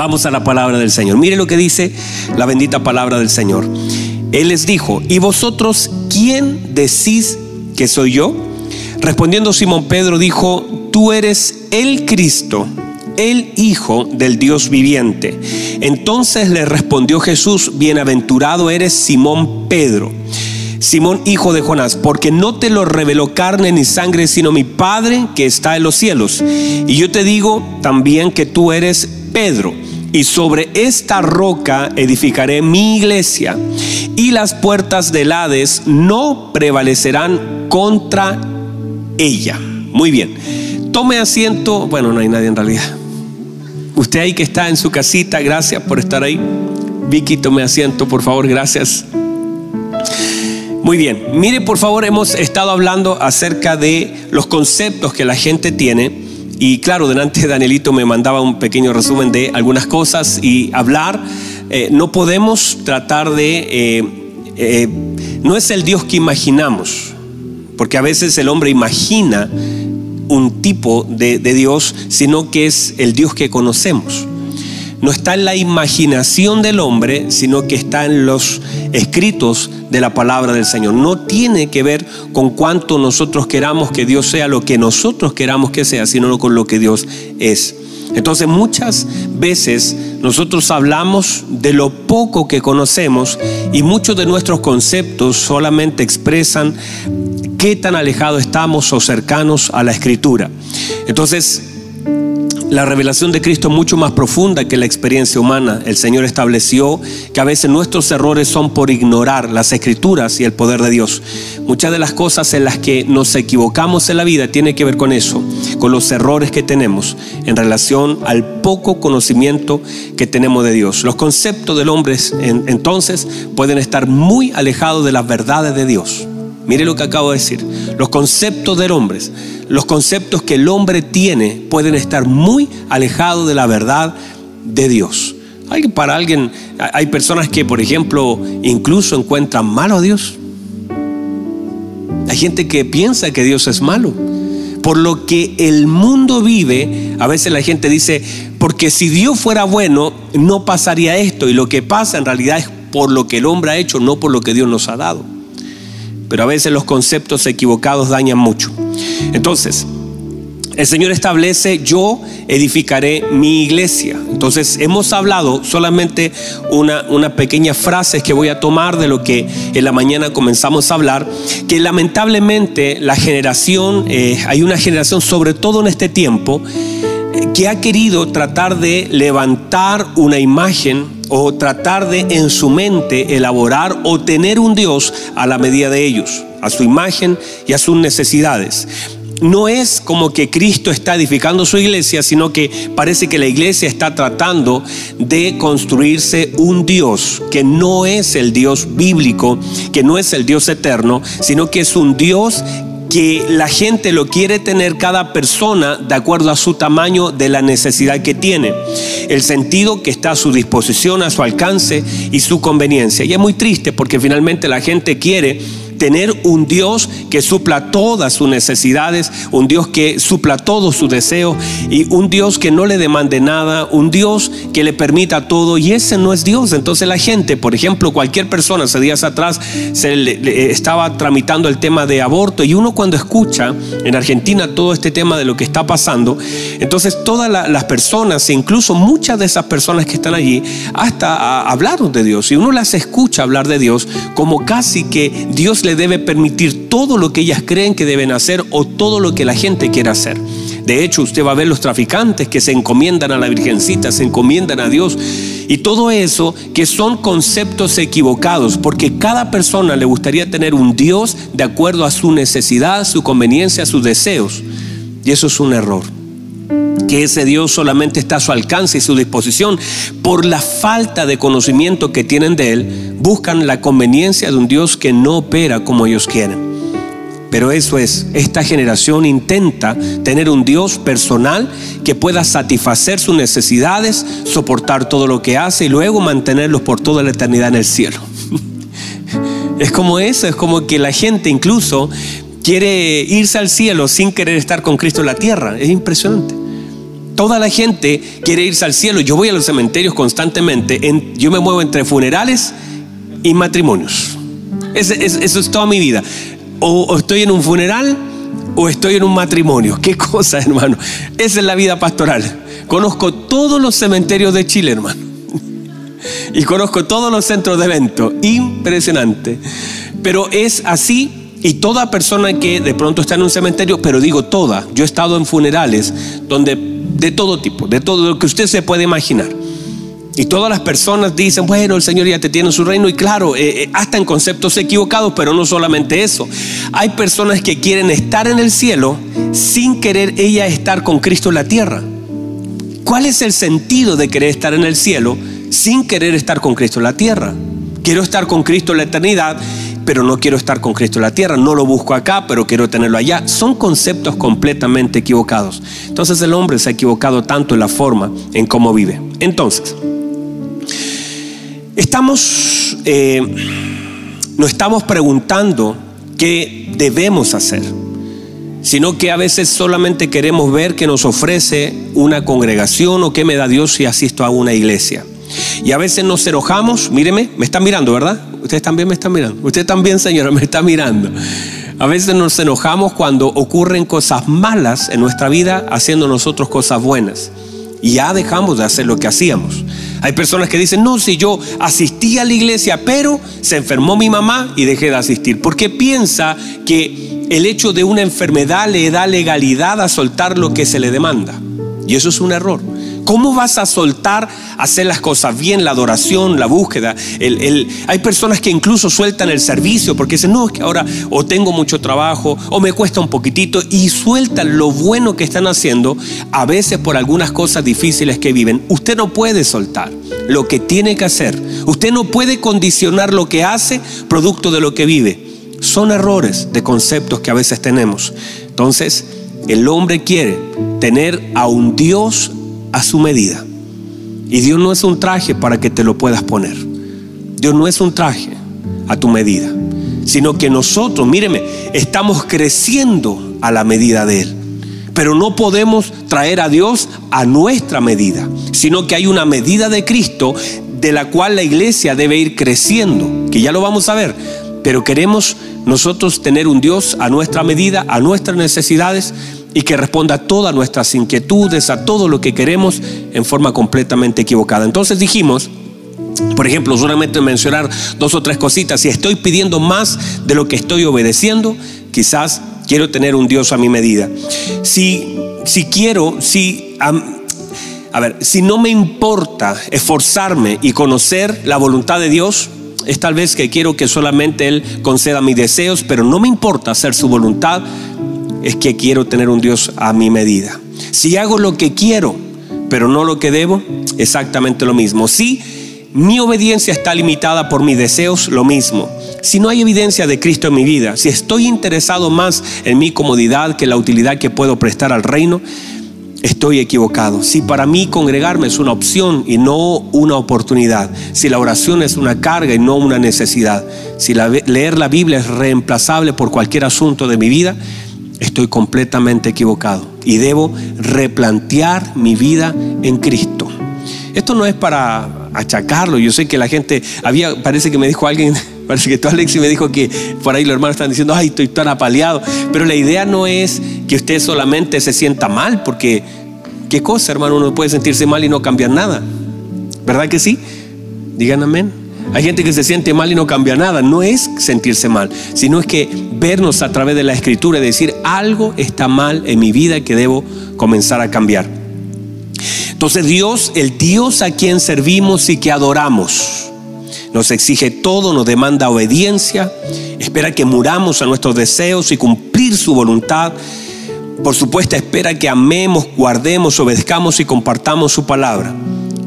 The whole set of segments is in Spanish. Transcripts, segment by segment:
Vamos a la palabra del Señor. Mire lo que dice la bendita palabra del Señor. Él les dijo, ¿y vosotros quién decís que soy yo? Respondiendo Simón Pedro dijo, tú eres el Cristo, el Hijo del Dios viviente. Entonces le respondió Jesús, bienaventurado eres Simón Pedro. Simón, hijo de Jonás, porque no te lo reveló carne ni sangre, sino mi Padre que está en los cielos. Y yo te digo también que tú eres Pedro, y sobre esta roca edificaré mi iglesia, y las puertas del Hades no prevalecerán contra ella. Muy bien, tome asiento, bueno, no hay nadie en realidad. Usted ahí que está en su casita, gracias por estar ahí. Vicky, tome asiento, por favor, gracias. Muy bien, mire por favor, hemos estado hablando acerca de los conceptos que la gente tiene y claro, delante Danielito me mandaba un pequeño resumen de algunas cosas y hablar. Eh, no podemos tratar de... Eh, eh, no es el Dios que imaginamos, porque a veces el hombre imagina un tipo de, de Dios, sino que es el Dios que conocemos no está en la imaginación del hombre, sino que está en los escritos de la palabra del Señor. No tiene que ver con cuánto nosotros queramos que Dios sea lo que nosotros queramos que sea, sino con lo que Dios es. Entonces muchas veces nosotros hablamos de lo poco que conocemos y muchos de nuestros conceptos solamente expresan qué tan alejados estamos o cercanos a la escritura. Entonces, la revelación de Cristo es mucho más profunda que la experiencia humana. El Señor estableció que a veces nuestros errores son por ignorar las escrituras y el poder de Dios. Muchas de las cosas en las que nos equivocamos en la vida tiene que ver con eso, con los errores que tenemos en relación al poco conocimiento que tenemos de Dios. Los conceptos del hombre entonces pueden estar muy alejados de las verdades de Dios. Mire lo que acabo de decir. Los conceptos del hombre, los conceptos que el hombre tiene pueden estar muy alejados de la verdad de Dios. Hay, para alguien, hay personas que, por ejemplo, incluso encuentran malo a Dios. Hay gente que piensa que Dios es malo. Por lo que el mundo vive, a veces la gente dice, porque si Dios fuera bueno, no pasaría esto. Y lo que pasa en realidad es por lo que el hombre ha hecho, no por lo que Dios nos ha dado pero a veces los conceptos equivocados dañan mucho. Entonces, el Señor establece, yo edificaré mi iglesia. Entonces, hemos hablado solamente una, pequeña frase que voy a tomar de lo que en la mañana comenzamos a hablar, que lamentablemente la generación, eh, hay una generación, sobre todo en este tiempo, que ha querido tratar de levantar una imagen o tratar de en su mente elaborar o tener un Dios a la medida de ellos, a su imagen y a sus necesidades. No es como que Cristo está edificando su iglesia, sino que parece que la iglesia está tratando de construirse un Dios que no es el Dios bíblico, que no es el Dios eterno, sino que es un Dios que la gente lo quiere tener cada persona de acuerdo a su tamaño de la necesidad que tiene, el sentido que está a su disposición, a su alcance y su conveniencia. Y es muy triste porque finalmente la gente quiere tener un Dios que supla todas sus necesidades, un Dios que supla todos sus deseos y un Dios que no le demande nada, un Dios que le permita todo y ese no es Dios. Entonces la gente, por ejemplo, cualquier persona, hace días atrás se estaba tramitando el tema de aborto y uno cuando escucha en Argentina todo este tema de lo que está pasando, entonces todas las personas, incluso muchas de esas personas que están allí, hasta hablaron de Dios y uno las escucha hablar de Dios como casi que Dios le debe permitir todo lo que ellas creen que deben hacer o todo lo que la gente quiere hacer. De hecho, usted va a ver los traficantes que se encomiendan a la Virgencita, se encomiendan a Dios. Y todo eso que son conceptos equivocados, porque cada persona le gustaría tener un Dios de acuerdo a su necesidad, su conveniencia, sus deseos. Y eso es un error que ese Dios solamente está a su alcance y su disposición, por la falta de conocimiento que tienen de Él, buscan la conveniencia de un Dios que no opera como ellos quieren. Pero eso es, esta generación intenta tener un Dios personal que pueda satisfacer sus necesidades, soportar todo lo que hace y luego mantenerlos por toda la eternidad en el cielo. Es como eso, es como que la gente incluso quiere irse al cielo sin querer estar con Cristo en la tierra. Es impresionante. Toda la gente quiere irse al cielo. Yo voy a los cementerios constantemente. yo me muevo entre funerales y matrimonios. eso es toda mi vida. o estoy en un funeral o estoy en un matrimonio. Qué cosa, hermano. Esa es la vida pastoral. Conozco todos los cementerios de Chile, hermano. Y conozco todos los centros de evento. Impresionante. Pero es así y toda persona que de pronto está en un cementerio, pero digo toda, yo he estado en funerales donde de todo tipo, de todo lo que usted se puede imaginar. Y todas las personas dicen, bueno, el Señor ya te tiene en su reino. Y claro, eh, eh, hasta en conceptos equivocados, pero no solamente eso. Hay personas que quieren estar en el cielo sin querer ella estar con Cristo en la tierra. ¿Cuál es el sentido de querer estar en el cielo sin querer estar con Cristo en la tierra? Quiero estar con Cristo en la eternidad, pero no quiero estar con Cristo en la tierra. No lo busco acá, pero quiero tenerlo allá. Son conceptos completamente equivocados. Entonces el hombre se ha equivocado tanto en la forma en cómo vive. Entonces, Estamos, eh, no estamos preguntando qué debemos hacer, sino que a veces solamente queremos ver qué nos ofrece una congregación o qué me da Dios si asisto a una iglesia. Y a veces nos enojamos, míreme, me están mirando, ¿verdad? Ustedes también me están mirando. Usted también, señora, me está mirando. A veces nos enojamos cuando ocurren cosas malas en nuestra vida haciendo nosotros cosas buenas. Y ya dejamos de hacer lo que hacíamos. Hay personas que dicen, no, si yo asistí a la iglesia, pero se enfermó mi mamá y dejé de asistir. Porque piensa que el hecho de una enfermedad le da legalidad a soltar lo que se le demanda. Y eso es un error. ¿Cómo vas a soltar hacer las cosas bien, la adoración, la búsqueda? hay personas que incluso sueltan el servicio porque dicen, no, es que ahora o tengo mucho trabajo o me cuesta un poquitito y sueltan lo bueno que están haciendo a veces por algunas cosas difíciles que viven. Usted no puede soltar lo que tiene que hacer. Usted no puede condicionar lo que hace producto de lo que vive. Son errores de conceptos que a veces tenemos. Entonces, el hombre quiere tener a un Dios a su medida. Y Dios no es un traje para que te lo puedas poner. Dios no es un traje a tu medida, sino que nosotros, míreme, estamos creciendo a la medida de Él. Pero no podemos traer a Dios a nuestra medida, sino que hay una medida de Cristo de la cual la iglesia debe ir creciendo, que ya lo vamos a ver. Pero queremos nosotros tener un Dios a nuestra medida, a nuestras necesidades, y que responda a todas nuestras inquietudes, a todo lo que queremos en forma completamente equivocada. Entonces dijimos, por ejemplo, solamente mencionar dos o tres cositas, si estoy pidiendo más de lo que estoy obedeciendo, quizás quiero tener un Dios a mi medida. Si, si quiero, si... a ver, si no me importa esforzarme y conocer la voluntad de Dios, es tal vez que quiero que solamente Él conceda mis deseos, pero no me importa hacer su voluntad, es que quiero tener un Dios a mi medida. Si hago lo que quiero, pero no lo que debo, exactamente lo mismo. Si mi obediencia está limitada por mis deseos, lo mismo. Si no hay evidencia de Cristo en mi vida, si estoy interesado más en mi comodidad que la utilidad que puedo prestar al reino, estoy equivocado. Si para mí congregarme es una opción y no una oportunidad, si la oración es una carga y no una necesidad, si leer la Biblia es reemplazable por cualquier asunto de mi vida, estoy completamente equivocado y debo replantear mi vida en Cristo. Esto no es para achacarlo, yo sé que la gente, había, parece que me dijo alguien, parece que tú Alexi me dijo que por ahí los hermanos están diciendo, ay, estoy tan apaleado, pero la idea no es que usted solamente se sienta mal, porque qué cosa, hermano, uno puede sentirse mal y no cambiar nada, ¿verdad que sí? Digan amén. Hay gente que se siente mal y no cambia nada. No es sentirse mal, sino es que vernos a través de la escritura y decir algo está mal en mi vida que debo comenzar a cambiar. Entonces Dios, el Dios a quien servimos y que adoramos, nos exige todo, nos demanda obediencia, espera que muramos a nuestros deseos y cumplir su voluntad. Por supuesto, espera que amemos, guardemos, obedezcamos y compartamos su palabra,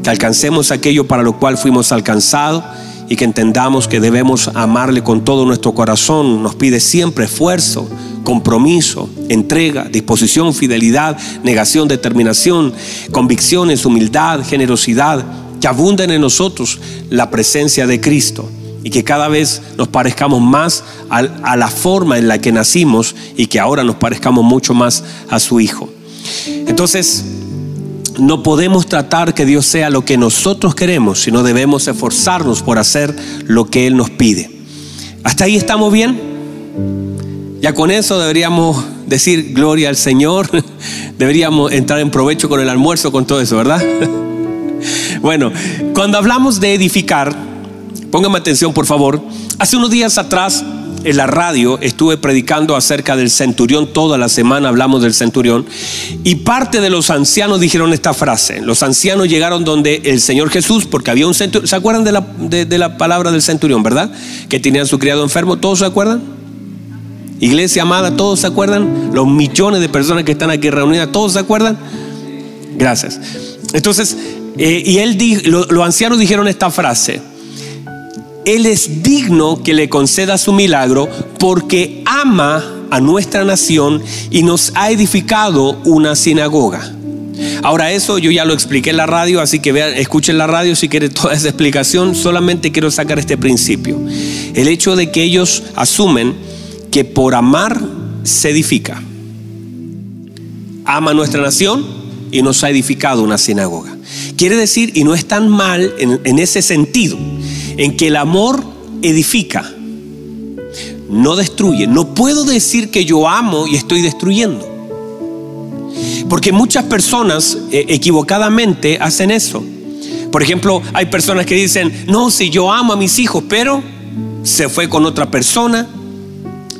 que alcancemos aquello para lo cual fuimos alcanzados y que entendamos que debemos amarle con todo nuestro corazón. Nos pide siempre esfuerzo, compromiso, entrega, disposición, fidelidad, negación, determinación, convicciones, humildad, generosidad, que abunden en nosotros la presencia de Cristo y que cada vez nos parezcamos más a, la forma en la que nacimos y que ahora nos parezcamos mucho más a su Hijo. Entonces, no podemos tratar que Dios sea lo que nosotros queremos, sino debemos esforzarnos por hacer lo que Él nos pide. ¿Hasta ahí estamos bien? Ya con eso deberíamos decir gloria al Señor, deberíamos entrar en provecho con el almuerzo, con todo eso, ¿verdad? Bueno, cuando hablamos de edificar, póngame atención por favor, hace unos días atrás en la radio estuve predicando acerca del centurión, toda la semana hablamos del centurión, y parte de los ancianos dijeron esta frase. Los ancianos llegaron donde el Señor Jesús, porque había un centurión, ¿se acuerdan de la, de, la palabra del centurión, verdad? Que tenían su criado enfermo, ¿todos se acuerdan? Iglesia amada, ¿todos se acuerdan? Los millones de personas que están aquí reunidas, ¿todos se acuerdan? Gracias. Entonces, eh, y él los ancianos dijeron esta frase. Él es digno que le conceda su milagro porque ama a nuestra nación y nos ha edificado una sinagoga. Ahora eso yo ya lo expliqué en la radio, así que vean, escuchen la radio si quieren toda esa explicación. Solamente quiero sacar este principio. El hecho de que ellos asumen que por amar se edifica. Ama a nuestra nación y nos ha edificado una sinagoga. Quiere decir, y no es tan mal en, en ese sentido, en que el amor edifica, no destruye. No puedo decir que yo amo y estoy destruyendo. Porque muchas personas eh, equivocadamente hacen eso. Por ejemplo, hay personas que dicen, no, si yo amo a mis hijos, pero se fue con otra persona,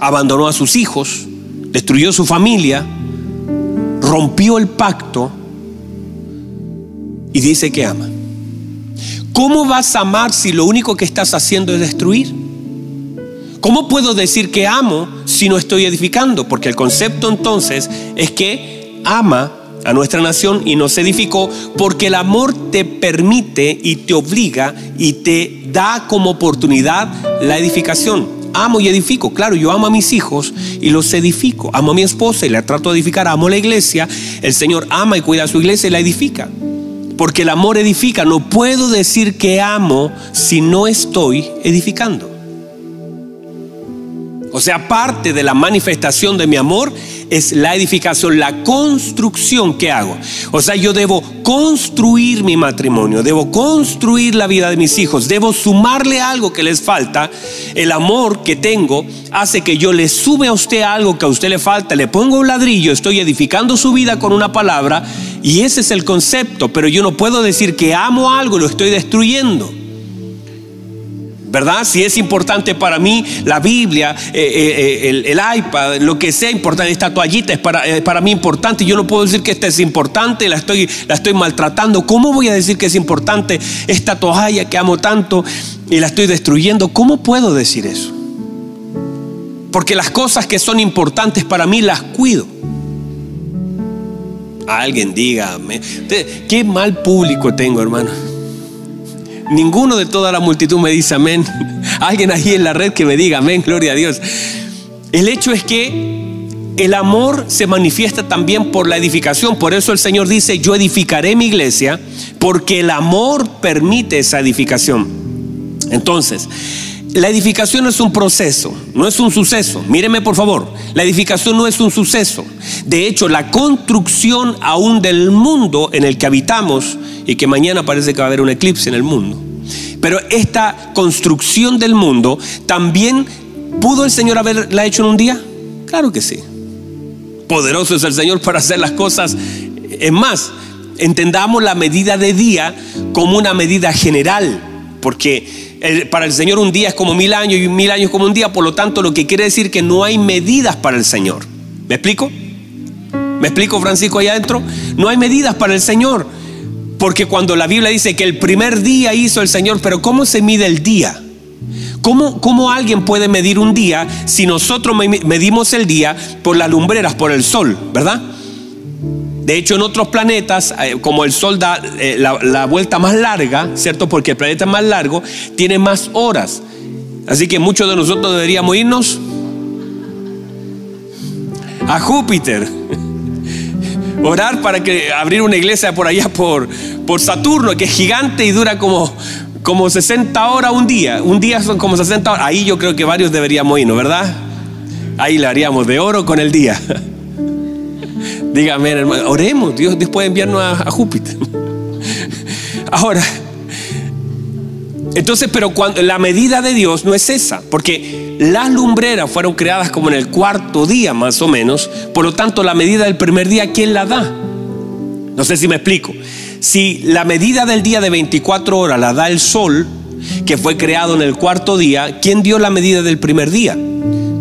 abandonó a sus hijos, destruyó su familia, rompió el pacto y dice que ama. ¿Cómo vas a amar si lo único que estás haciendo es destruir? ¿Cómo puedo decir que amo si no estoy edificando? Porque el concepto entonces es que ama a nuestra nación y nos edificó porque el amor te permite y te obliga y te da como oportunidad la edificación. Amo y edifico. Claro, yo amo a mis hijos y los edifico. Amo a mi esposa y la trato de edificar. Amo a la iglesia. El Señor ama y cuida a su iglesia y la edifica. Porque el amor edifica. No puedo decir que amo si no estoy edificando. O sea, parte de la manifestación de mi amor es la edificación, la construcción que hago. O sea, yo debo construir mi matrimonio, debo construir la vida de mis hijos, debo sumarle algo que les falta. El amor que tengo hace que yo le sume a usted algo que a usted le falta, le pongo un ladrillo, estoy edificando su vida con una palabra y ese es el concepto, pero yo no puedo decir que amo algo lo estoy destruyendo. ¿Verdad? Si es importante para mí la Biblia, eh, eh, eh, el, iPad, lo que sea importante, esta toallita es para, para mí importante. Yo no puedo decir que esta es importante, la estoy, la estoy maltratando. ¿Cómo voy a decir que es importante esta toalla que amo tanto y la estoy destruyendo? ¿Cómo puedo decir eso? Porque las cosas que son importantes para mí las cuido. Alguien dígame, qué mal público tengo, hermano. Ninguno de toda la multitud me dice amén. Alguien ahí en la red que me diga amén, gloria a Dios. El hecho es que el amor se manifiesta también por la edificación. Por eso el Señor dice, yo edificaré mi iglesia, porque el amor permite esa edificación. Entonces, la edificación es un proceso, no es un suceso. Míreme por favor, la edificación no es un suceso. De hecho, la construcción aún del mundo en el que habitamos y que mañana parece que va a haber un eclipse en el mundo. Pero esta construcción del mundo también pudo el Señor haberla hecho en un día. Claro que sí. Poderoso es el Señor para hacer las cosas. Es más, entendamos la medida de día como una medida general, porque para el Señor un día es como mil años y mil años como un día, por lo tanto lo que quiere decir que no hay medidas para el Señor. ¿Me explico? ¿Me explico, Francisco, allá adentro? No hay medidas para el Señor. Porque cuando la Biblia dice que el primer día hizo el Señor, pero ¿cómo se mide el día? ¿Cómo, ¿Cómo, alguien puede medir un día si nosotros medimos el día por las lumbreras, por el sol, verdad? De hecho, en otros planetas, eh, como el Sol da eh, la, la, vuelta más larga, ¿cierto? Porque el planeta es más largo, tiene más horas. Así que muchos de nosotros deberíamos irnos a Júpiter. Orar para que abrir una iglesia por allá por, por Saturno, que es gigante y dura como, como 60 horas un día. Un día son como 60 horas. Ahí yo creo que varios deberíamos irnos, ¿verdad? Ahí le haríamos de oro con el día. Dígame, hermano, oremos. Dios, Dios puede enviarnos a, Júpiter. Ahora, entonces, pero cuando la medida de Dios no es esa, porque las lumbreras fueron creadas como en el cuarto día más o menos, por lo tanto la medida del primer día, ¿quién la da? No sé si me explico. Si la medida del día de 24 horas la da el sol, que fue creado en el cuarto día, ¿quién dio la medida del primer día?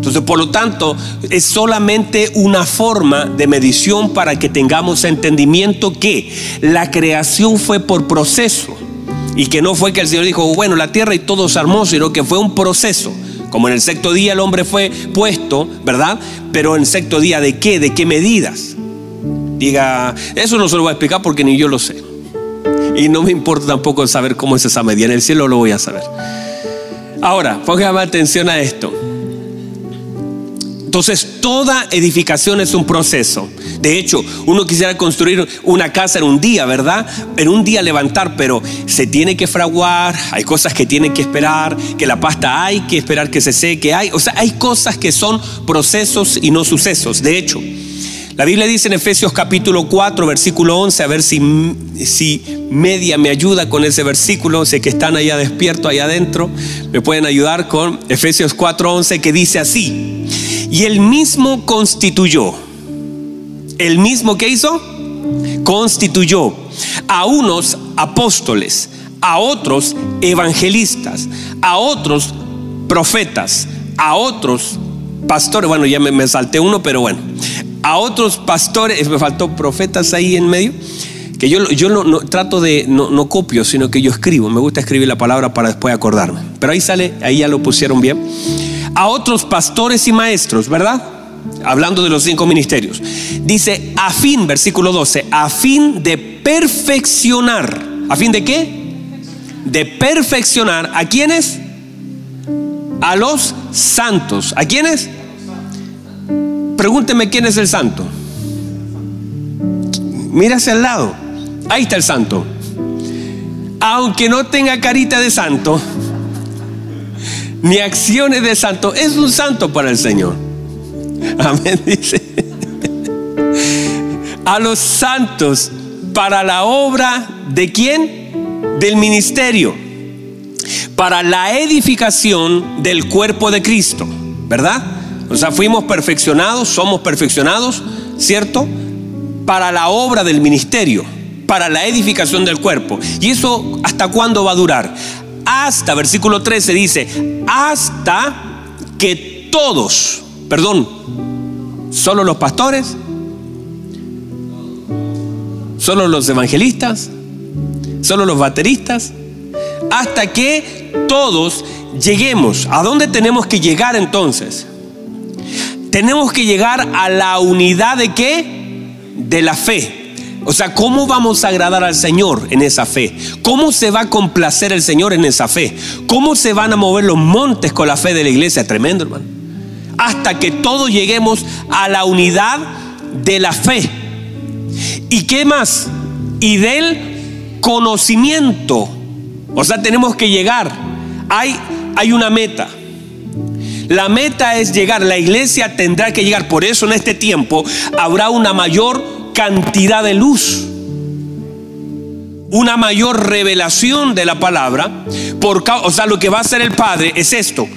Entonces, por lo tanto, es solamente una forma de medición para que tengamos entendimiento que la creación fue por proceso y que no fue que el Señor dijo, bueno, la tierra y todo es hermoso, sino que fue un proceso. Como en el sexto día el hombre fue puesto, ¿verdad? Pero en el sexto día, ¿de qué? ¿De qué medidas? Diga, eso no se lo voy a explicar porque ni yo lo sé. Y no me importa tampoco saber cómo es esa medida. En el cielo lo voy a saber. Ahora, póngame atención a esto. Entonces, toda edificación es un proceso. De hecho, uno quisiera construir una casa en un día, ¿verdad? En un día levantar, pero se tiene que fraguar, hay cosas que tienen que esperar, que la pasta hay que esperar que se seque, hay, o sea, hay cosas que son procesos y no sucesos. De hecho, la Biblia dice en Efesios capítulo 4, versículo 11, a ver si, si media me ayuda con ese versículo, sé que están allá despiertos, allá adentro, me pueden ayudar con Efesios 4, 11, que dice así. Y él mismo constituyó, el mismo que hizo, constituyó a unos apóstoles, a otros evangelistas, a otros profetas, a otros pastores, bueno, ya me, salté uno, pero bueno, a otros pastores, me faltó profetas ahí en medio, que yo, yo no, trato de, no, no, copio, sino que yo escribo, me gusta escribir la palabra para después acordarme, pero ahí sale, ahí ya lo pusieron bien a otros pastores y maestros, ¿verdad? Hablando de los cinco ministerios. Dice, a fin, versículo 12, a fin de perfeccionar. ¿A fin de qué? De perfeccionar. ¿A quiénes? A los santos. ¿A quiénes? Pregúnteme quién es el santo. Mira hacia el lado. Ahí está el santo. Aunque no tenga carita de santo, ni acciones de santo. Es un santo para el Señor. Amén, dice. A los santos para la obra de quién? Del ministerio. Para la edificación del cuerpo de Cristo. ¿Verdad? O sea, fuimos perfeccionados, somos perfeccionados, ¿cierto? Para la obra del ministerio, para la edificación del cuerpo. ¿Y eso hasta cuándo va a durar? Hasta, versículo 13 dice, hasta que todos, perdón, solo los pastores, solo los evangelistas, solo los bateristas, hasta que todos lleguemos. ¿A dónde tenemos que llegar entonces? Tenemos que llegar a la unidad de qué? De la fe. O sea, ¿cómo vamos a agradar al Señor en esa fe? ¿Cómo se va a complacer el Señor en esa fe? ¿Cómo se van a mover los montes con la fe de la iglesia? Tremendo, hermano. Hasta que todos lleguemos a la unidad de la fe. ¿Y qué más? Y del conocimiento. O sea, tenemos que llegar. Hay, hay una meta. La meta es llegar. La iglesia tendrá que llegar. Por eso en este tiempo habrá una mayor cantidad de luz, una mayor revelación de la palabra. Por, o sea, lo que va a hacer el Padre es esto,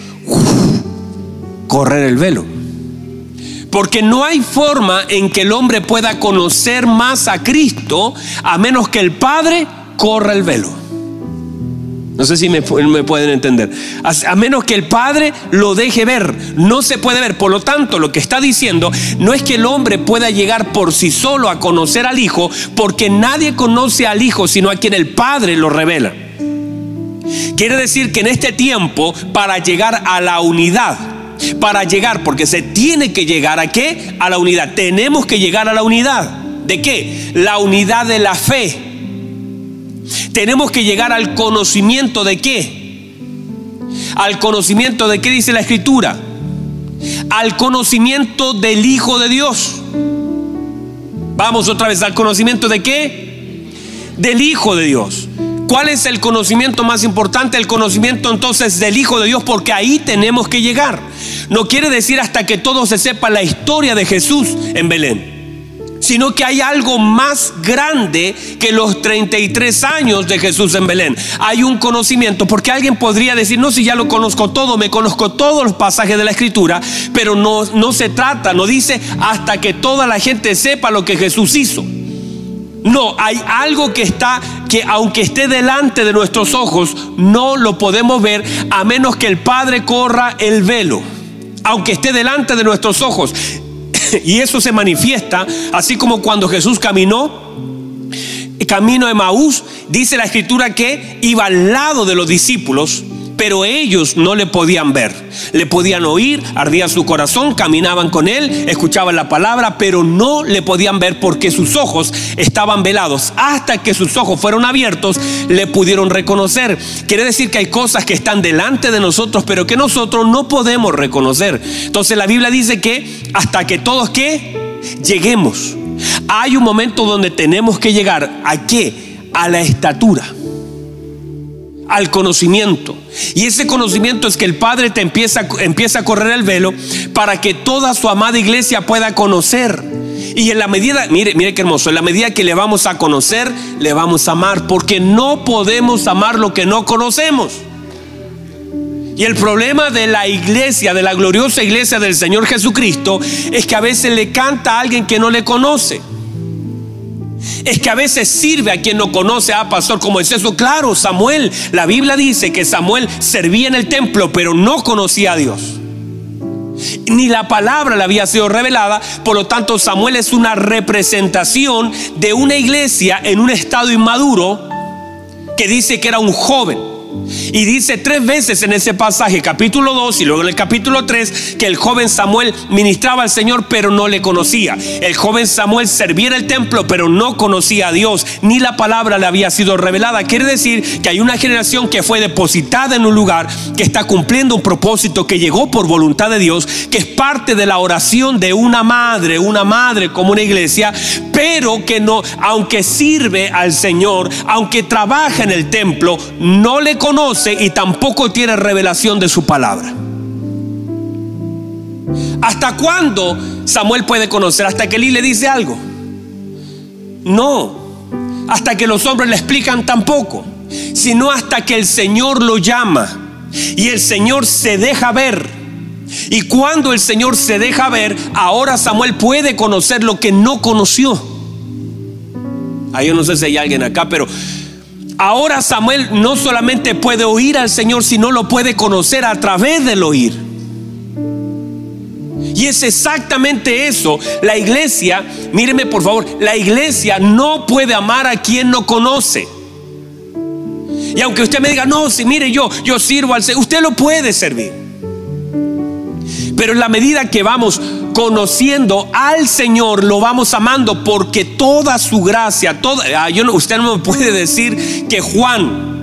correr el velo. Porque no hay forma en que el hombre pueda conocer más a Cristo a menos que el Padre corra el velo. No sé si me, pueden entender. A, a, menos que el Padre lo deje ver, no se puede ver. Por lo tanto, lo que está diciendo no es que el hombre pueda llegar por sí solo a conocer al Hijo, porque nadie conoce al Hijo sino a quien el Padre lo revela. Quiere decir que en este tiempo, para llegar a la unidad, para llegar, porque se tiene que llegar a qué? A la unidad. Tenemos que llegar a la unidad. ¿De qué? La unidad de la fe tenemos que llegar al conocimiento de qué. Al conocimiento de qué dice la escritura. Al conocimiento del Hijo de Dios. Vamos otra vez al conocimiento de qué. Del Hijo de Dios. ¿Cuál es el conocimiento más importante? El conocimiento entonces del Hijo de Dios, porque ahí tenemos que llegar. No quiere decir hasta que todo se sepa la historia de Jesús en Belén sino que hay algo más grande que los 33 años de Jesús en Belén. Hay un conocimiento, porque alguien podría decir, no, si ya lo conozco todo, me conozco todos los pasajes de la escritura, pero no, no se trata, no dice hasta que toda la gente sepa lo que Jesús hizo. No, hay algo que está, que aunque esté delante de nuestros ojos, no lo podemos ver a menos que el Padre corra el velo. Aunque esté delante de nuestros ojos. Y eso se manifiesta así como cuando Jesús caminó camino de Maús, dice la escritura que iba al lado de los discípulos pero ellos no le podían ver. Le podían oír, ardía su corazón, caminaban con él, escuchaban la palabra, pero no le podían ver porque sus ojos estaban velados. Hasta que sus ojos fueron abiertos, le pudieron reconocer. Quiere decir que hay cosas que están delante de nosotros, pero que nosotros no podemos reconocer. Entonces la Biblia dice que hasta que todos que lleguemos. Hay un momento donde tenemos que llegar a qué? A la estatura al conocimiento. Y ese conocimiento es que el Padre te empieza, empieza a correr el velo para que toda su amada iglesia pueda conocer. Y en la medida, mire, mire qué hermoso, en la medida que le vamos a conocer, le vamos a amar, porque no podemos amar lo que no conocemos. Y el problema de la iglesia, de la gloriosa iglesia del Señor Jesucristo, es que a veces le canta a alguien que no le conoce es que a veces sirve a quien no conoce, a pastor, como es eso. Claro, Samuel, la Biblia dice que Samuel servía en el templo, pero no conocía a Dios. Ni la palabra le había sido revelada, por lo tanto Samuel es una representación de una iglesia en un estado inmaduro que dice que era un joven. Y dice tres veces en ese pasaje, capítulo 2 y luego en el capítulo 3, que el joven Samuel ministraba al Señor pero no le conocía. El joven Samuel servía en el templo pero no conocía a Dios, ni la palabra le había sido revelada. Quiere decir que hay una generación que fue depositada en un lugar, que está cumpliendo un propósito, que llegó por voluntad de Dios, que es parte de la oración de una madre, una madre como una iglesia, pero que no, aunque sirve al Señor, aunque trabaja en el templo, no le conoce y tampoco tiene revelación de su palabra. ¿Hasta cuándo Samuel puede conocer? ¿Hasta que Eli le dice algo? No. Hasta que los hombres le explican tampoco. Sino hasta que el Señor lo llama. Y el Señor se deja ver. Y cuando el Señor se deja ver, ahora Samuel puede conocer lo que no conoció. Ahí yo no sé si hay alguien acá, pero ahora Samuel no solamente puede oír al Señor, sino lo puede conocer a través del oír. Y es exactamente eso. La iglesia, míreme por favor, la iglesia no puede amar a quien no conoce. Y aunque usted me diga, no, si mire yo, yo sirvo al Señor, usted lo puede servir. Pero en la medida que vamos conociendo al Señor, lo vamos amando porque toda su gracia, toda, ah, usted no me puede decir que Juan,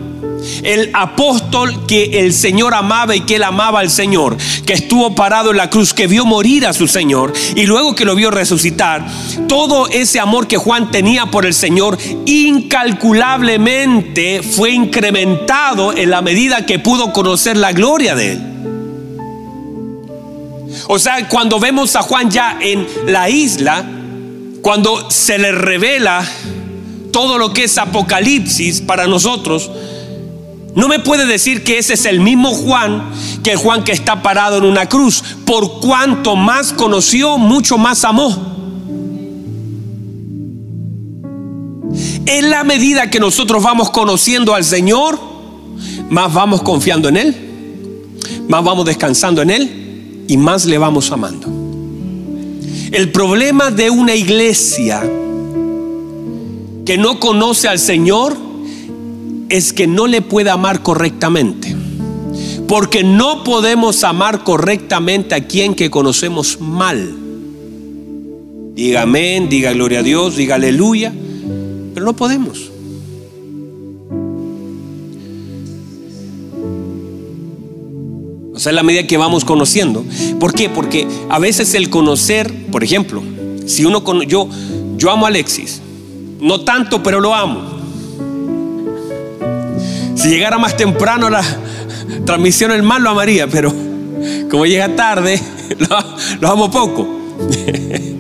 el apóstol que el Señor amaba y que él amaba al Señor, que estuvo parado en la cruz, que vio morir a su Señor y luego que lo vio resucitar, todo ese amor que Juan tenía por el Señor incalculablemente fue incrementado en la medida que pudo conocer la gloria de él. O sea, cuando vemos a Juan ya en la isla, cuando se le revela todo lo que es Apocalipsis para nosotros, no me puede decir que ese es el mismo Juan que el Juan que está parado en una cruz. Por cuanto más conoció, mucho más amó. En la medida que nosotros vamos conociendo al Señor, más vamos confiando en Él, más vamos descansando en Él y más le vamos amando. El problema de una iglesia que no conoce al Señor es que no le puede amar correctamente. Porque no podemos amar correctamente a quien que conocemos mal. Diga amén, diga gloria a Dios, diga aleluya, pero no podemos. Sea, en la medida que vamos conociendo. ¿Por qué? Porque a veces el conocer, por ejemplo, si uno con, yo yo amo a Alexis, no tanto, pero lo amo. Si llegara más temprano la transmisión el mal lo amaría, pero como llega tarde, lo, lo amo poco.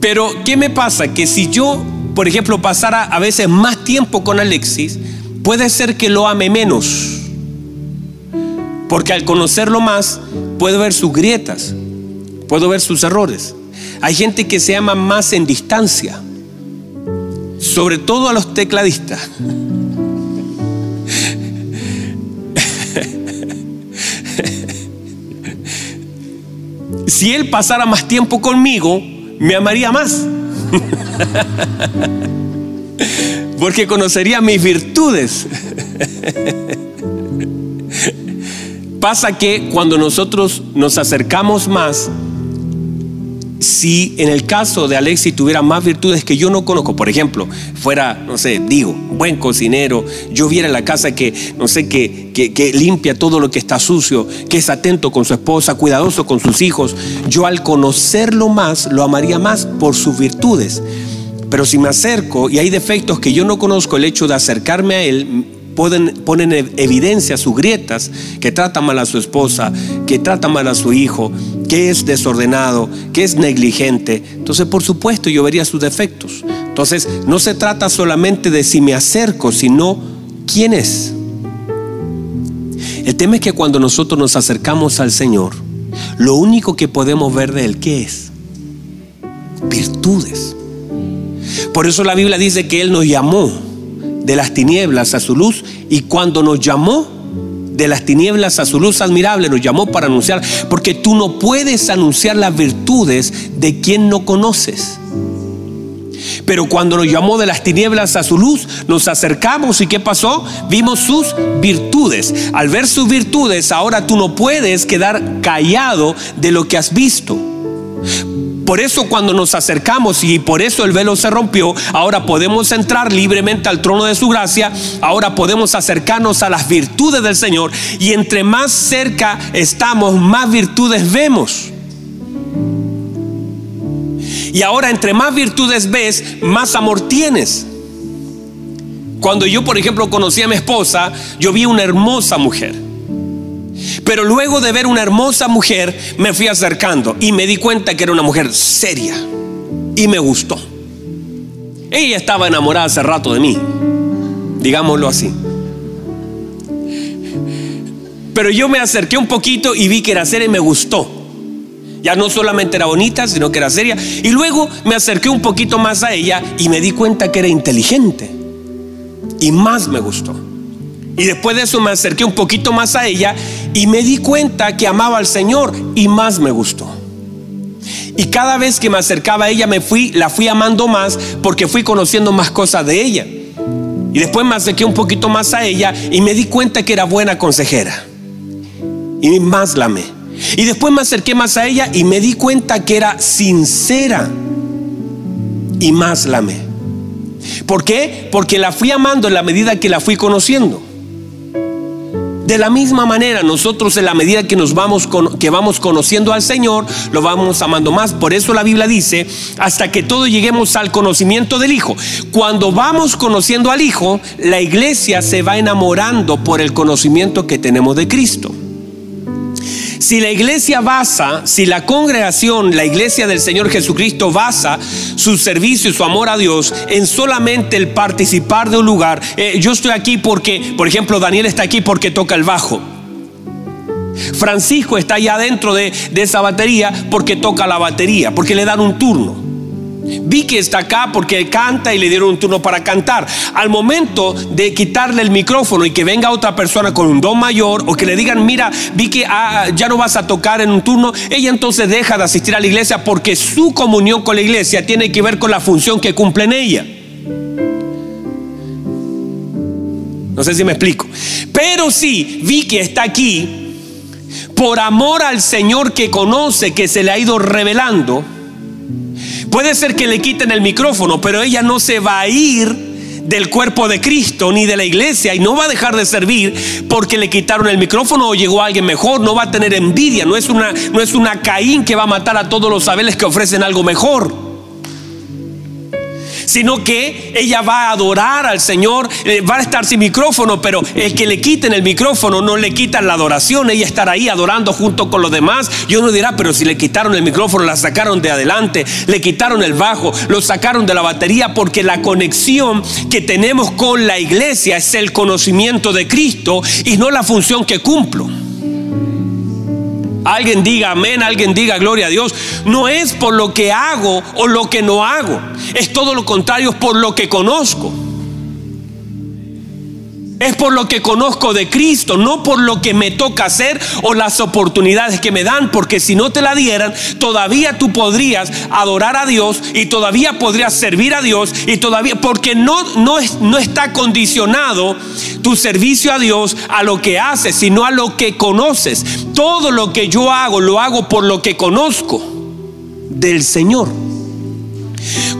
Pero, ¿qué me pasa? Que si yo, por ejemplo, pasara a veces más tiempo con Alexis, puede ser que lo ame menos. Porque al conocerlo más, puedo ver sus grietas, puedo ver sus errores. Hay gente que se ama más en distancia, sobre todo a los tecladistas. si él pasara más tiempo conmigo, me amaría más. Porque conocería mis virtudes. Pasa que cuando nosotros nos acercamos más, si en el caso de Alexis tuviera más virtudes que yo no conozco, por ejemplo, fuera, no sé, digo, buen cocinero, yo viera la casa que, no sé, que, que, limpia todo lo que está sucio, que es atento con su esposa, cuidadoso con sus hijos, yo al conocerlo más, lo amaría más por sus virtudes. Pero si me acerco y hay defectos que yo no conozco, el hecho de acercarme a él Ponen en evidencia sus grietas, que trata mal a su esposa, que trata mal a su hijo, que es desordenado, que es negligente. Entonces, por supuesto, yo vería sus defectos. Entonces, no se trata solamente de si me acerco, sino quién es. El tema es que cuando nosotros nos acercamos al Señor, lo único que podemos ver de Él, ¿qué es? Virtudes. Por eso la Biblia dice que Él nos llamó de las tinieblas a su luz y cuando nos llamó de las tinieblas a su luz admirable, nos llamó para anunciar, porque tú no puedes anunciar las virtudes de quien no conoces. Pero cuando nos llamó de las tinieblas a su luz, nos acercamos y ¿qué pasó? Vimos sus virtudes. Al ver sus virtudes, ahora tú no puedes quedar callado de lo que has visto. Por eso cuando nos acercamos y por eso el velo se rompió, ahora podemos entrar libremente al trono de su gracia, ahora podemos acercarnos a las virtudes del Señor y entre más cerca estamos, más virtudes vemos. Y ahora entre más virtudes ves, más amor tienes. Cuando yo, por ejemplo, conocí a mi esposa, yo vi una hermosa mujer. Pero luego de ver una hermosa mujer, me fui acercando y me di cuenta que era una mujer seria. Y me gustó. Ella estaba enamorada hace rato de mí, digámoslo así. Pero yo me acerqué un poquito y vi que era seria y me gustó. Ya no solamente era bonita, sino que era seria. Y luego me acerqué un poquito más a ella y me di cuenta que era inteligente. Y más me gustó. Y después de eso me acerqué un poquito más a ella y me di cuenta que amaba al Señor y más me gustó. Y cada vez que me acercaba a ella me fui, la fui amando más porque fui conociendo más cosas de ella. Y después me acerqué un poquito más a ella y me di cuenta que era buena consejera. Y más la amé. Y después me acerqué más a ella y me di cuenta que era sincera. Y más la amé. ¿Por qué? Porque la fui amando en la medida que la fui conociendo. De la misma manera, nosotros en la medida que nos vamos que vamos conociendo al Señor, lo vamos amando más. Por eso la Biblia dice, hasta que todos lleguemos al conocimiento del Hijo. Cuando vamos conociendo al Hijo, la iglesia se va enamorando por el conocimiento que tenemos de Cristo. Si la iglesia basa, si la congregación, la iglesia del Señor Jesucristo basa su servicio y su amor a Dios en solamente el participar de un lugar, eh, yo estoy aquí porque, por ejemplo, Daniel está aquí porque toca el bajo. Francisco está allá dentro de, de esa batería porque toca la batería, porque le dan un turno. Vicky está acá porque canta y le dieron un turno para cantar. Al momento de quitarle el micrófono y que venga otra persona con un don mayor o que le digan, mira, Vicky, ah, ya no vas a tocar en un turno, ella entonces deja de asistir a la iglesia porque su comunión con la iglesia tiene que ver con la función que cumple en ella. No sé si me explico. Pero si Vicky está aquí por amor al Señor que conoce, que se le ha ido revelando, Puede ser que le quiten el micrófono, pero ella no se va a ir del cuerpo de Cristo ni de la iglesia y no va a dejar de servir porque le quitaron el micrófono o llegó alguien mejor, no va a tener envidia, no es una, no es una Caín que va a matar a todos los Abeles que ofrecen algo mejor. Sino que ella va a adorar al Señor, eh, va a estar sin micrófono, pero el que le quiten el micrófono no le quitan la adoración, ella estará ahí adorando junto con los demás. Y uno dirá, pero si le quitaron el micrófono, la sacaron de adelante, le quitaron el bajo, lo sacaron de la batería, porque la conexión que tenemos con la iglesia es el conocimiento de Cristo y no la función que cumplo. Alguien diga amén, alguien diga gloria a Dios. No es por lo que hago o lo que no hago. Es todo lo contrario, es por lo que conozco. Es por lo que conozco de Cristo, no por lo que me toca hacer o las oportunidades que me dan, porque si no te la dieran, todavía tú podrías adorar a Dios y todavía podrías servir a Dios y todavía, porque no, no, no está condicionado tu servicio a Dios a lo que haces, sino a lo que conoces. Todo lo que yo hago, lo hago por lo que conozco del Señor.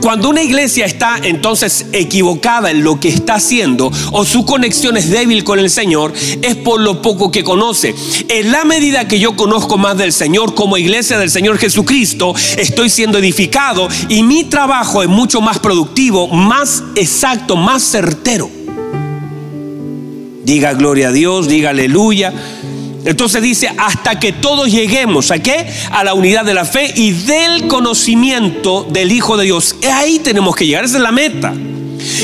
Cuando una iglesia está entonces equivocada en lo que está haciendo o su conexión es débil con el Señor, es por lo poco que conoce. En la medida que yo conozco más del Señor como iglesia del Señor Jesucristo, estoy siendo edificado y mi trabajo es mucho más productivo, más exacto, más certero. Diga gloria a Dios, diga aleluya. Entonces dice, hasta que todos lleguemos a qué? A la unidad de la fe y del conocimiento del Hijo de Dios. Ahí tenemos que llegar, esa es la meta.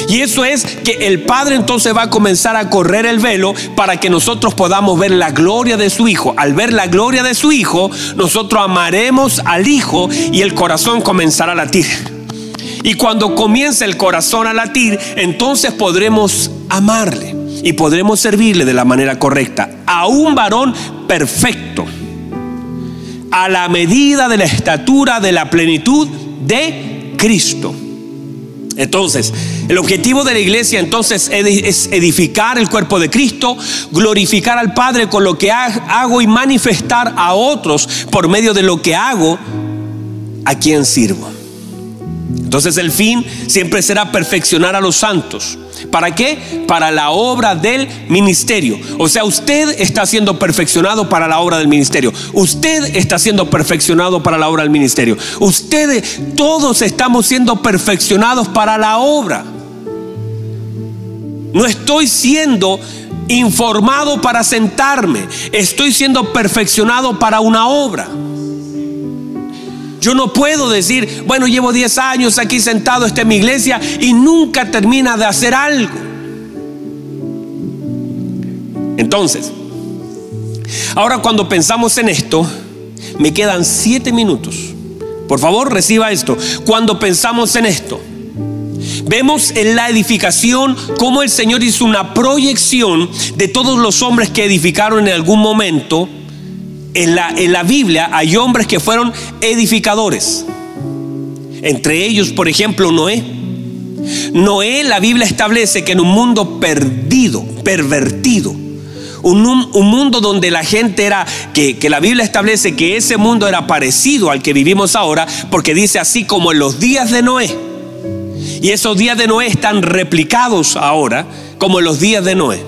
Y eso es que el Padre entonces va a comenzar a correr el velo para que nosotros podamos ver la gloria de su Hijo. Al ver la gloria de su Hijo, nosotros amaremos al Hijo y el corazón comenzará a latir. Y cuando comience el corazón a latir, entonces podremos amarle y podremos servirle de la manera correcta a un varón perfecto, a la medida de la estatura de la plenitud de Cristo. Entonces, el objetivo de la iglesia entonces es edificar el cuerpo de Cristo, glorificar al Padre con lo que hago y manifestar a otros por medio de lo que hago a quien sirvo. Entonces el fin siempre será perfeccionar a los santos. ¿Para qué? Para la obra del ministerio. O sea, usted está siendo perfeccionado para la obra del ministerio. Usted está siendo perfeccionado para la obra del ministerio. Ustedes, todos estamos siendo perfeccionados para la obra. No estoy siendo informado para sentarme. Estoy siendo perfeccionado para una obra. Yo no puedo decir, bueno, llevo 10 años aquí sentado, esta en mi iglesia y nunca termina de hacer algo. Entonces, ahora cuando pensamos en esto, me quedan 7 minutos. Por favor, reciba esto. Cuando pensamos en esto, vemos en la edificación cómo el Señor hizo una proyección de todos los hombres que edificaron en algún momento en la, en la Biblia hay hombres que fueron edificadores. Entre ellos, por ejemplo, Noé. Noé, la Biblia establece que en un mundo perdido, pervertido, un, un, mundo donde la gente era, que, que, la Biblia establece que ese mundo era parecido al que vivimos ahora, porque dice así como en los días de Noé. Y esos días de Noé están replicados ahora como en los días de Noé.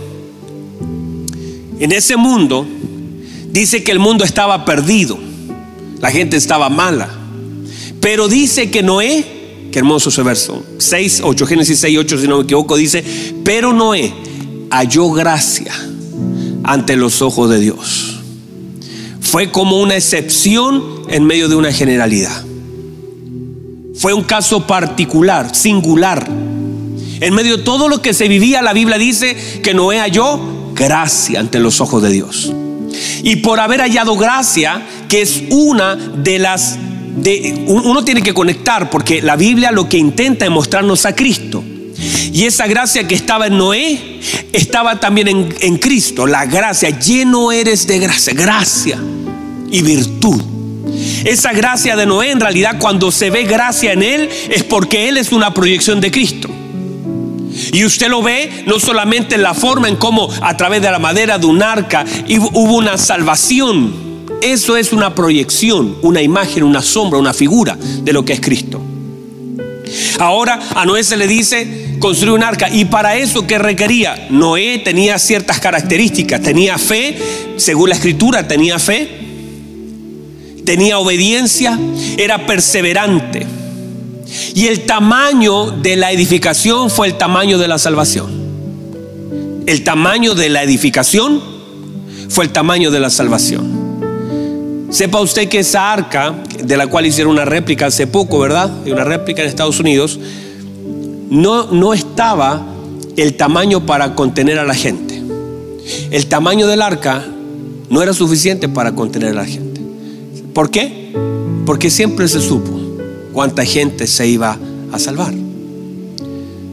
En ese mundo Dice que el mundo estaba perdido, la gente estaba mala. Pero dice que Noé, qué hermoso ese verso, 6, 8, Génesis 6, 8, si no me equivoco, dice, pero Noé halló gracia ante los ojos de Dios. Fue como una excepción en medio de una generalidad. Fue un caso particular, singular. En medio de todo lo que se vivía, la Biblia dice que Noé halló gracia ante los ojos de Dios y por haber hallado gracia, que es una de las... De, uno tiene que conectar porque la Biblia lo que intenta es mostrarnos a Cristo. Y esa gracia que estaba en Noé estaba también en, en Cristo. La gracia, lleno eres de gracia, gracia y virtud. Esa gracia de Noé en realidad cuando se ve gracia en él es porque él es una proyección de Cristo. Y usted lo ve no solamente en la forma en cómo a través de la madera de un arca hubo una salvación. Eso es una proyección, una imagen, una sombra, una figura de lo que es Cristo. Ahora a Noé se le dice construir un arca. ¿Y para eso qué requería? Noé tenía ciertas características. Tenía fe, según la escritura, tenía fe. Tenía obediencia, era perseverante. Y el tamaño de la edificación fue el tamaño de la salvación. El tamaño de la edificación fue el tamaño de la salvación. Sepa usted que esa arca, de la cual hicieron una réplica hace poco, ¿verdad? Una réplica en Estados Unidos, no, no estaba el tamaño para contener a la gente. El tamaño del arca no era suficiente para contener a la gente. ¿Por qué? Porque siempre se supo cuánta gente se iba a salvar.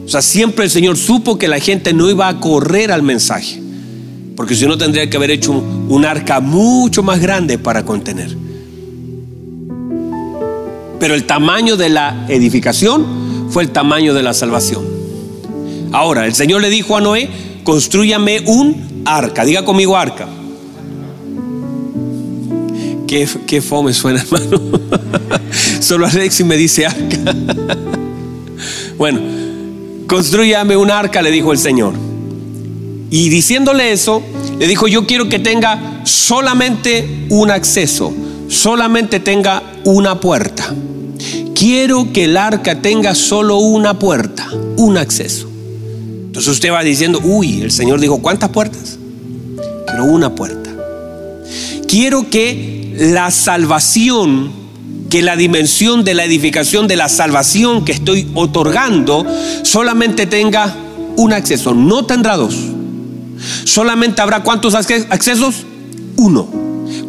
O sea, siempre el Señor supo que la gente no iba a correr al mensaje. Porque si no tendría que haber hecho un, arca mucho más grande para contener. Pero el tamaño de la edificación fue el tamaño de la salvación. Ahora, el Señor le dijo a Noé, construyame un arca. Diga conmigo arca. Qué, qué fome suena, hermano. Solo Alexis me dice arca. bueno, construyame un arca, le dijo el Señor. Y diciéndole eso, le dijo, yo quiero que tenga solamente un acceso, solamente tenga una puerta. Quiero que el arca tenga solo una puerta, un acceso. Entonces usted va diciendo, uy, el Señor dijo, ¿cuántas puertas? Quiero una puerta. Quiero que la salvación que la dimensión de la edificación de la salvación que estoy otorgando solamente tenga un acceso, no tendrá dos. Solamente habrá cuántos accesos? Uno.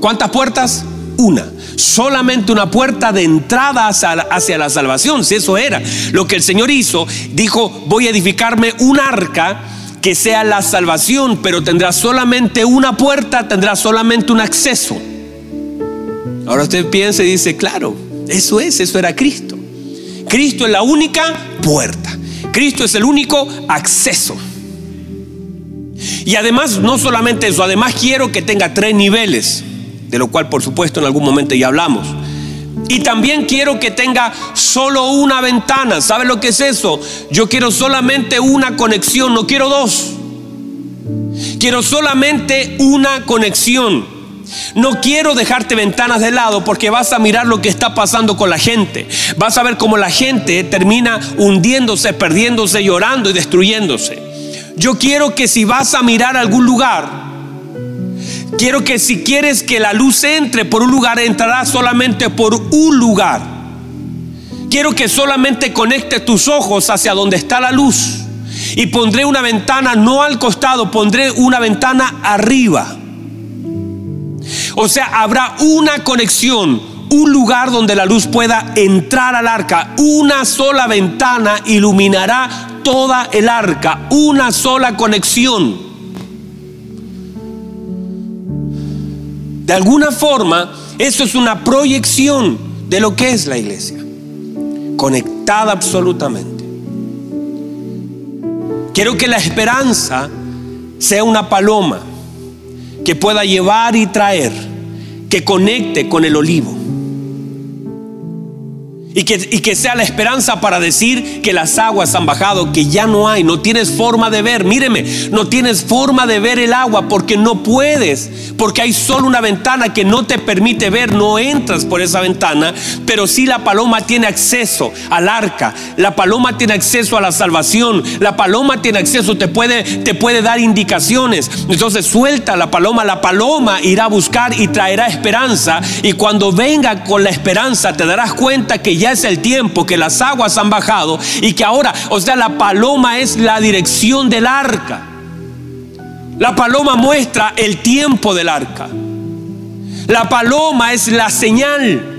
¿Cuántas puertas? Una. Solamente una puerta de entrada hacia la, salvación, si eso era. Lo que el Señor hizo, dijo, voy a edificarme un arca que sea la salvación, pero tendrá solamente una puerta, tendrá solamente un acceso. Ahora usted piensa y dice, claro, eso es, eso era Cristo. Cristo es la única puerta. Cristo es el único acceso. Y además, no solamente eso, además quiero que tenga tres niveles, de lo cual por supuesto en algún momento ya hablamos. Y también quiero que tenga solo una ventana. ¿Sabe lo que es eso? Yo quiero solamente una conexión, no quiero dos. Quiero solamente una conexión. No quiero dejarte ventanas de lado porque vas a mirar lo que está pasando con la gente. Vas a ver cómo la gente termina hundiéndose, perdiéndose, llorando y destruyéndose. Yo quiero que si vas a mirar algún lugar, quiero que si quieres que la luz entre por un lugar, entrará solamente por un lugar. Quiero que solamente conecte tus ojos hacia donde está la luz. Y pondré una ventana no al costado, pondré una ventana arriba. O sea, habrá una conexión, un lugar donde la luz pueda entrar al arca. Una sola ventana iluminará toda el arca, una sola conexión. De alguna forma, eso es una proyección de lo que es la iglesia, conectada absolutamente. Quiero que la esperanza sea una paloma que pueda llevar y traer, que conecte con el olivo. Y que, y que, sea la esperanza para decir que las aguas han bajado, que ya no hay, no tienes forma de ver, míreme, no tienes forma de ver el agua porque no puedes, porque hay solo una ventana que no te permite ver, no entras por esa ventana, pero si la paloma tiene acceso al arca, la paloma tiene acceso a la salvación, la paloma tiene acceso, te puede, te puede dar indicaciones, entonces suelta la paloma, la paloma irá a buscar y traerá esperanza, y cuando venga con la esperanza te darás cuenta que es el tiempo, que las aguas han bajado y que ahora, o sea, la paloma es la dirección del arca. La paloma muestra el tiempo del arca. La paloma es la señal.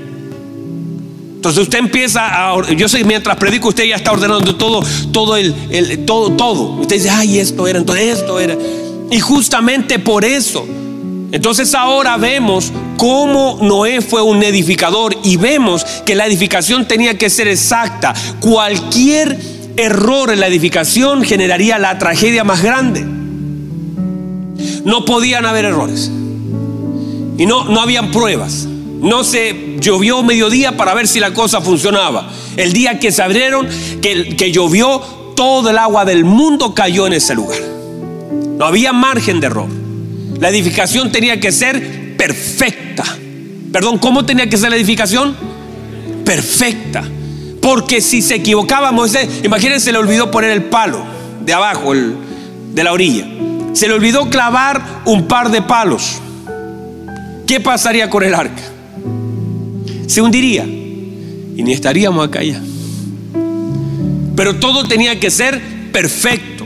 Entonces usted empieza a, yo sé, mientras predico usted ya está ordenando todo, todo el, el, todo, todo. Usted dice, ay, esto era, entonces esto era. Y justamente por eso entonces ahora vemos cómo Noé fue un edificador y vemos que la edificación tenía que ser exacta. Cualquier error en la edificación generaría la tragedia más grande. No podían haber errores. Y no, no habían pruebas. No se llovió mediodía para ver si la cosa funcionaba. El día que se abrieron, que, que llovió, todo el agua del mundo cayó en ese lugar. No había margen de error. La edificación tenía que ser perfecta. Perdón, ¿cómo tenía que ser la edificación? Perfecta. Porque si se equivocaba Moisés, imagínense, le olvidó poner el palo de abajo, de la orilla. Se le olvidó clavar un par de palos. ¿Qué pasaría con el arca? Se hundiría y ni estaríamos acá ya. Pero todo tenía que ser perfecto.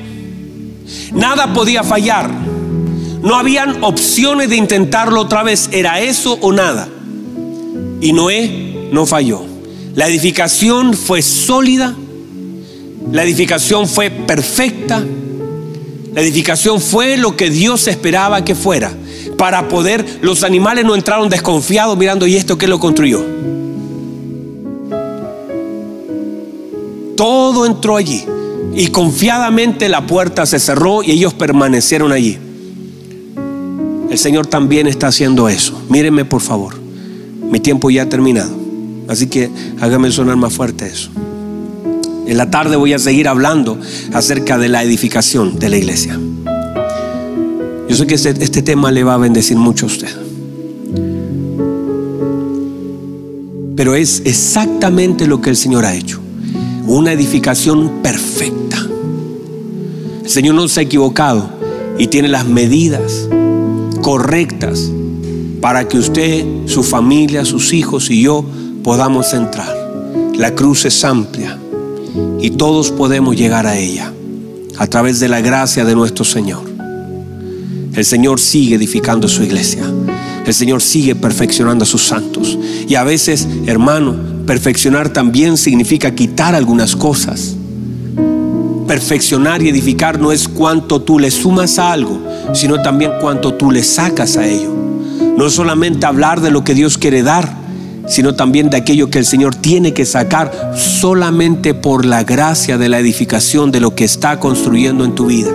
Nada podía fallar. No habían opciones de intentarlo otra vez. Era eso o nada. Y Noé no falló. La edificación fue sólida. La edificación fue perfecta. La edificación fue lo que Dios esperaba que fuera. Para poder, los animales no entraron desconfiados mirando, ¿y esto qué lo construyó? Todo entró allí. Y confiadamente la puerta se cerró y ellos permanecieron allí. El Señor también está haciendo eso. Mírenme por favor. Mi tiempo ya ha terminado. Así que hágame sonar más fuerte eso. En la tarde voy a seguir hablando acerca de la edificación de la iglesia. Yo sé que este, este tema le va a bendecir mucho a usted. Pero es exactamente lo que el Señor ha hecho una edificación perfecta. El Señor no se ha equivocado y tiene las medidas correctas para que usted, su familia, sus hijos y yo podamos entrar. La cruz es amplia y todos podemos llegar a ella a través de la gracia de nuestro Señor. El Señor sigue edificando su iglesia. El Señor sigue perfeccionando a sus santos. Y a veces, hermano, Perfeccionar también significa quitar algunas cosas. Perfeccionar y edificar no es cuánto tú le sumas a algo, sino también cuánto tú le sacas a ello. No solamente hablar de lo que Dios quiere dar, sino también de aquello que el Señor tiene que sacar solamente por la gracia de la edificación de lo que está construyendo en tu vida.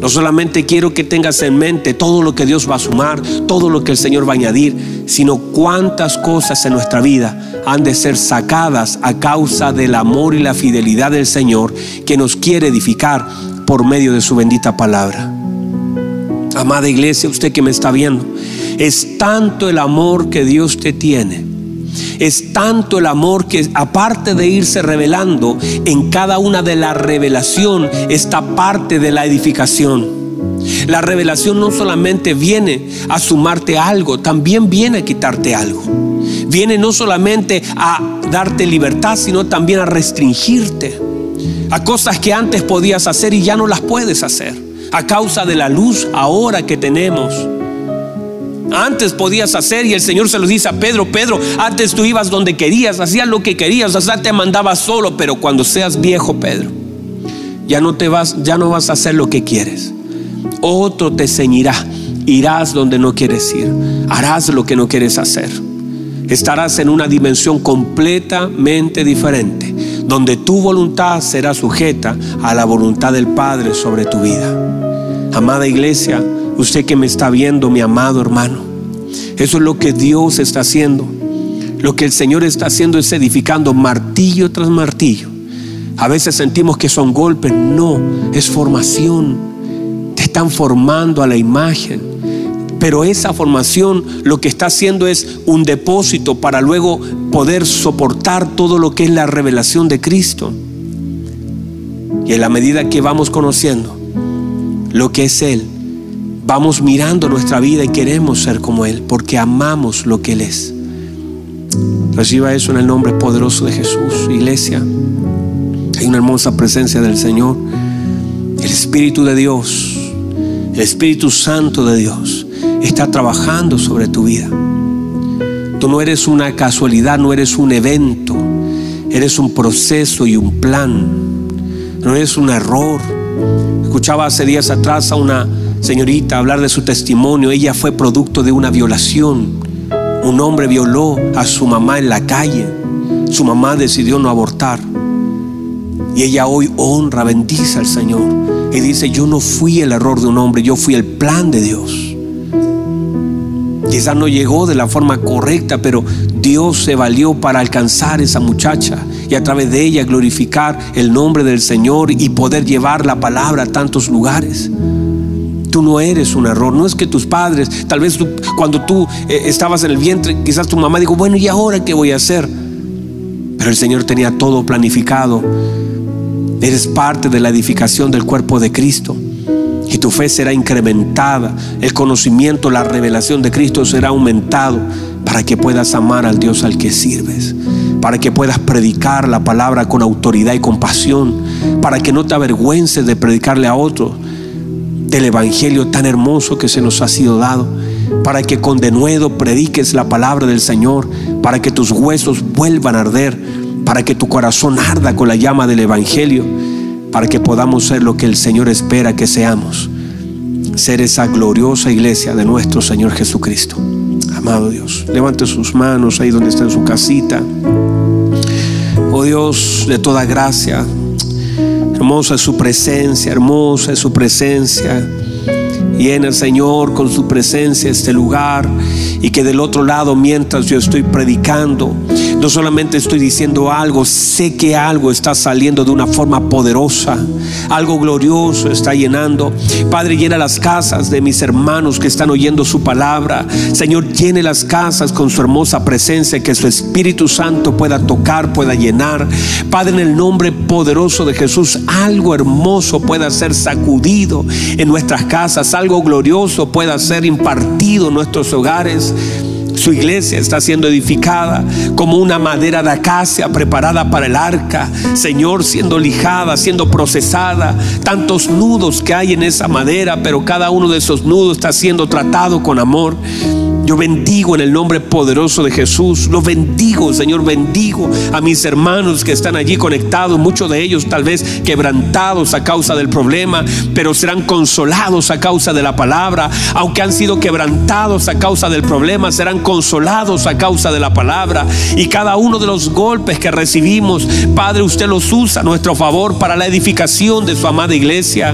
No solamente quiero que tengas en mente todo lo que Dios va a sumar, todo lo que el Señor va a añadir, sino cuántas cosas en nuestra vida han de ser sacadas a causa del amor y la fidelidad del Señor que nos quiere edificar por medio de su bendita palabra. Amada iglesia, usted que me está viendo, es tanto el amor que Dios te tiene es tanto el amor que aparte de irse revelando, en cada una de la revelación está parte de la edificación. La revelación no solamente viene a sumarte algo, también viene a quitarte algo. Viene no solamente a darte libertad, sino también a restringirte a cosas que antes podías hacer y ya no las puedes hacer. A causa de la luz ahora que tenemos antes podías hacer y el Señor se lo dice a Pedro, Pedro, antes tú ibas donde querías, hacías lo que querías, sea, te mandaba solo, pero cuando seas viejo, Pedro, ya no te vas, ya no vas a hacer lo que quieres. Otro te ceñirá, irás donde no quieres ir, harás lo que no quieres hacer. Estarás en una dimensión completamente diferente, donde tu voluntad será sujeta a la voluntad del Padre sobre tu vida. Amada iglesia, Usted que me está viendo, mi amado hermano. Eso es lo que Dios está haciendo. Lo que el Señor está haciendo es edificando martillo tras martillo. A veces sentimos que son golpes. No, es formación. Te están formando a la imagen. Pero esa formación lo que está haciendo es un depósito para luego poder soportar todo lo que es la revelación de Cristo. Y en la medida que vamos conociendo lo que es Él, vamos mirando nuestra vida y queremos ser como Él, porque amamos lo que Él es. Reciba eso en el nombre poderoso de Jesús, iglesia. Hay una hermosa presencia del Señor. El Espíritu de Dios, el Espíritu Santo de Dios está trabajando sobre tu vida. Tú no eres una casualidad, no eres un evento, eres un proceso y un plan. No eres un error. Escuchaba hace días atrás a una señorita, hablar de su testimonio. Ella fue producto de una violación. Un hombre violó a su mamá en la calle. Su mamá decidió no abortar. Y ella hoy honra, bendice al Señor. Y dice, yo no fui el error de un hombre, yo fui el plan de Dios. Quizás no llegó de la forma correcta, pero Dios se valió para alcanzar esa muchacha y a través de ella glorificar el nombre del Señor y poder llevar la palabra a tantos lugares. Tú no eres un error. No es que tus padres, tal vez cuando tú eh, estabas en el vientre, quizás tu mamá dijo, bueno, ¿y ahora qué voy a hacer? Pero el Señor tenía todo planificado. Eres parte de la edificación del cuerpo de Cristo. Y tu fe será incrementada. El conocimiento, la revelación de Cristo será aumentado para que puedas amar al Dios al que sirves. Para que puedas predicar la palabra con autoridad y compasión. Para que no te avergüences de predicarle a otros del Evangelio tan hermoso que se nos ha sido dado, para que con denuedo prediques la palabra del Señor, para que tus huesos vuelvan a arder, para que tu corazón arda con la llama del Evangelio, para que podamos ser lo que el Señor espera que seamos, ser esa gloriosa iglesia de nuestro Señor Jesucristo. Amado Dios, levante sus manos ahí donde está en su casita. Oh Dios de toda gracia, Hermosa es su presencia, hermosa es su presencia. En el Señor con su presencia este lugar y que del otro lado mientras yo estoy predicando, no solamente estoy diciendo algo, sé que algo está saliendo de una forma poderosa, algo glorioso está llenando. Padre, llena las casas de mis hermanos que están oyendo su palabra. Señor, llene las casas con su hermosa presencia, que su Espíritu Santo pueda tocar, pueda llenar. Padre, en el nombre poderoso de Jesús, algo hermoso pueda ser sacudido en nuestras casas, algo glorioso pueda ser impartido en nuestros hogares. Su iglesia está siendo edificada como una madera de acacia preparada para el arca. Señor, siendo lijada, siendo procesada. Tantos nudos que hay en esa madera, pero cada uno de esos nudos está siendo tratado con amor. Yo bendigo en el nombre poderoso de Jesús. Lo bendigo, Señor. Bendigo a mis hermanos que están allí conectados. Muchos de ellos tal vez quebrantados a causa del problema, pero serán consolados a causa de la palabra. Aunque han sido quebrantados a causa del problema, serán consolados a causa de la palabra. Y cada uno de los golpes que recibimos, Padre, usted los usa a nuestro favor para la edificación de su amada iglesia.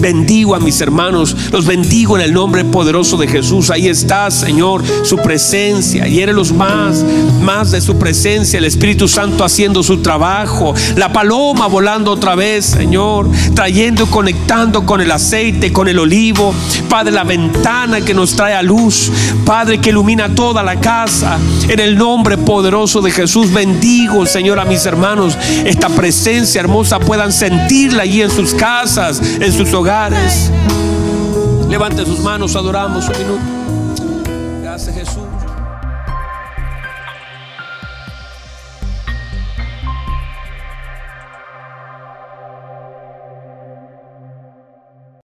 Bendigo a mis hermanos. Los bendigo en el nombre poderoso de Jesús. Ahí está, Señor su presencia. Los más, más de su presencia. El Espíritu Santo haciendo su trabajo. La paloma volando otra vez, Señor. Trayendo, conectando con el aceite, con el olivo. Padre, la ventana que nos trae a luz. Padre, que ilumina toda la casa. En el nombre poderoso de Jesús, bendigo, Señor, a mis hermanos. Esta presencia hermosa puedan sentirla allí en sus casas, en sus hogares. Levante sus manos, adoramos un minuto.